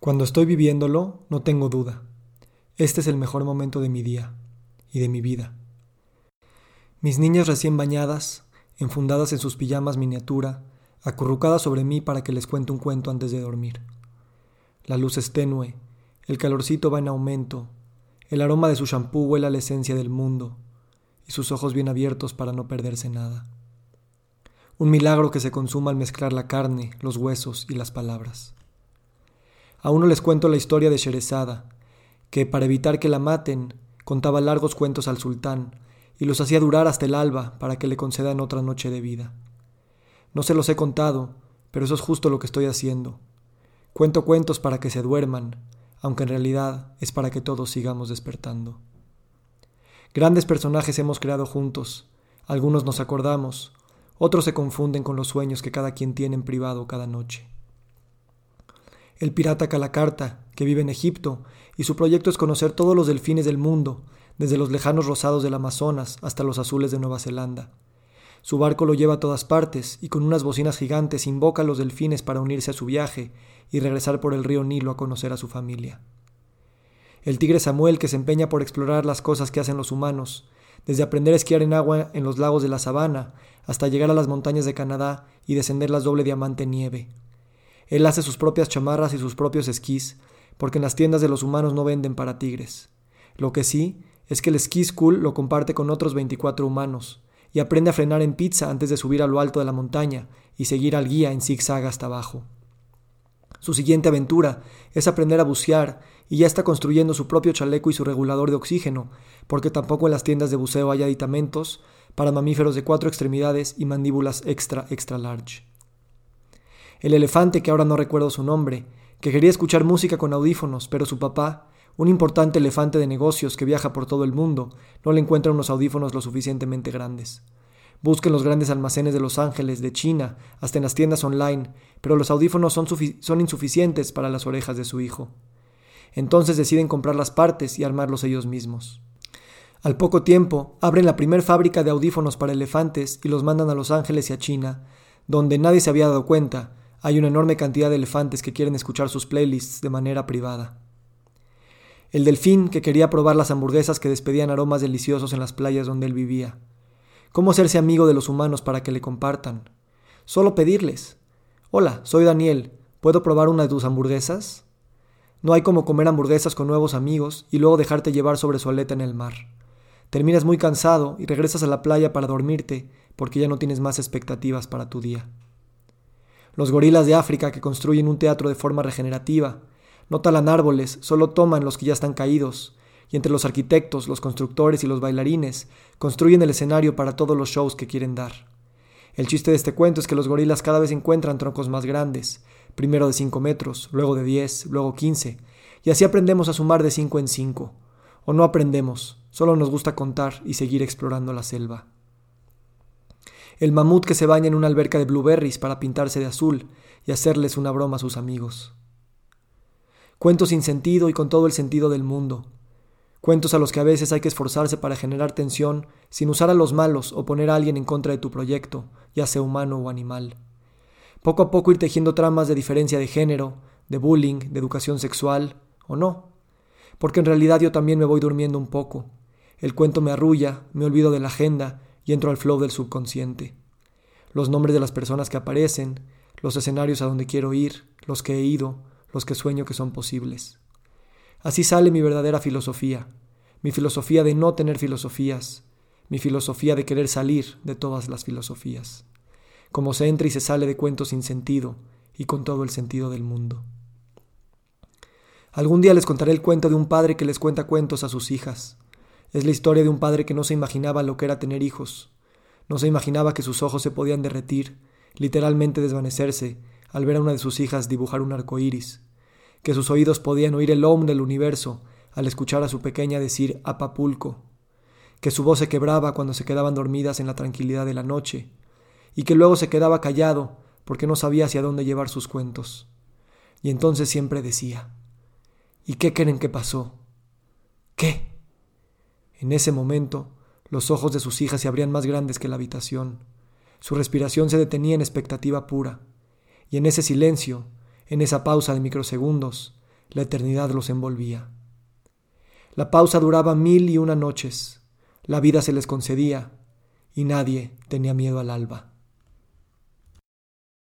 Cuando estoy viviéndolo, no tengo duda. Este es el mejor momento de mi día y de mi vida. Mis niñas recién bañadas, enfundadas en sus pijamas miniatura, acurrucadas sobre mí para que les cuente un cuento antes de dormir. La luz es tenue, el calorcito va en aumento, el aroma de su champú huele a la esencia del mundo, y sus ojos bien abiertos para no perderse nada. Un milagro que se consuma al mezclar la carne, los huesos y las palabras. A uno les cuento la historia de Sherezada, que, para evitar que la maten, contaba largos cuentos al sultán y los hacía durar hasta el alba para que le concedan otra noche de vida. No se los he contado, pero eso es justo lo que estoy haciendo. Cuento cuentos para que se duerman, aunque en realidad es para que todos sigamos despertando. Grandes personajes hemos creado juntos, algunos nos acordamos, otros se confunden con los sueños que cada quien tiene en privado cada noche el pirata Calacarta, que vive en Egipto, y su proyecto es conocer todos los delfines del mundo, desde los lejanos rosados del Amazonas hasta los azules de Nueva Zelanda. Su barco lo lleva a todas partes y con unas bocinas gigantes invoca a los delfines para unirse a su viaje y regresar por el río Nilo a conocer a su familia. El tigre Samuel que se empeña por explorar las cosas que hacen los humanos, desde aprender a esquiar en agua en los lagos de la sabana hasta llegar a las montañas de Canadá y descender las doble diamante nieve. Él hace sus propias chamarras y sus propios esquís, porque en las tiendas de los humanos no venden para tigres. Lo que sí es que el esquí school lo comparte con otros 24 humanos, y aprende a frenar en pizza antes de subir a lo alto de la montaña y seguir al guía en zigzag hasta abajo. Su siguiente aventura es aprender a bucear y ya está construyendo su propio chaleco y su regulador de oxígeno, porque tampoco en las tiendas de buceo hay aditamentos para mamíferos de cuatro extremidades y mandíbulas extra extra large el elefante que ahora no recuerdo su nombre, que quería escuchar música con audífonos, pero su papá, un importante elefante de negocios que viaja por todo el mundo, no le encuentra unos audífonos lo suficientemente grandes. Busca en los grandes almacenes de Los Ángeles, de China, hasta en las tiendas online, pero los audífonos son, insuficientes para las orejas de su hijo. Entonces deciden comprar las partes y armarlos ellos mismos. Al poco tiempo, abren la primer fábrica de audífonos para elefantes y los mandan a Los Ángeles y a China, donde nadie se había dado cuenta, hay una enorme cantidad de elefantes que quieren escuchar sus playlists de manera privada. El delfín que quería probar las hamburguesas que despedían aromas deliciosos en las playas donde él vivía. ¿Cómo hacerse amigo de los humanos para que le compartan? Solo pedirles. Hola, soy Daniel. ¿Puedo probar una de tus hamburguesas? No hay como comer hamburguesas con nuevos amigos y luego dejarte llevar sobre su aleta en el mar. Terminas muy cansado y regresas a la playa para dormirte porque ya no tienes más expectativas para tu día los gorilas de África que construyen un teatro de forma regenerativa. No talan árboles, solo toman los que ya están caídos. Y entre los arquitectos, los constructores y los bailarines, construyen el escenario para todos los shows que quieren dar. El chiste de este cuento es que los gorilas cada vez encuentran troncos más grandes, primero de 5 metros, luego de 10, luego 15, y así aprendemos a sumar de 5 en 5. O no aprendemos, solo nos gusta contar y seguir explorando la selva el mamut que se baña en una alberca de blueberries para pintarse de azul y hacerles una broma a sus amigos. Cuentos sin sentido y con todo el sentido del mundo. Cuentos a los que a veces hay que esforzarse para generar tensión sin usar a los malos o poner a alguien en contra de tu proyecto, ya sea humano o animal. Poco a poco ir tejiendo tramas de diferencia de género, de bullying, de educación sexual, o no. Porque en realidad yo también me voy durmiendo un poco. El cuento me arrulla, me olvido de la agenda y entro al flow del subconsciente. Los nombres de las personas que aparecen, los escenarios a donde quiero ir, los que he ido, los que sueño que son posibles. Así sale mi verdadera filosofía, mi filosofía de no tener filosofías, mi filosofía de querer salir de todas las filosofías, como se entra y se sale de cuentos sin sentido y con todo el sentido del mundo. Algún día les contaré el cuento de un padre que les cuenta cuentos a sus hijas, es la historia de un padre que no se imaginaba lo que era tener hijos. No se imaginaba que sus ojos se podían derretir, literalmente desvanecerse, al ver a una de sus hijas dibujar un arco iris. Que sus oídos podían oír el om del universo al escuchar a su pequeña decir Apapulco. Que su voz se quebraba cuando se quedaban dormidas en la tranquilidad de la noche. Y que luego se quedaba callado porque no sabía hacia dónde llevar sus cuentos. Y entonces siempre decía: ¿Y qué creen que pasó? ¿Qué? En ese momento, los ojos de sus hijas se abrían más grandes que la habitación. Su respiración se detenía en expectativa pura. Y en ese silencio, en esa pausa de microsegundos, la eternidad los envolvía. La pausa duraba mil y una noches, la vida se les concedía, y nadie tenía miedo al alba.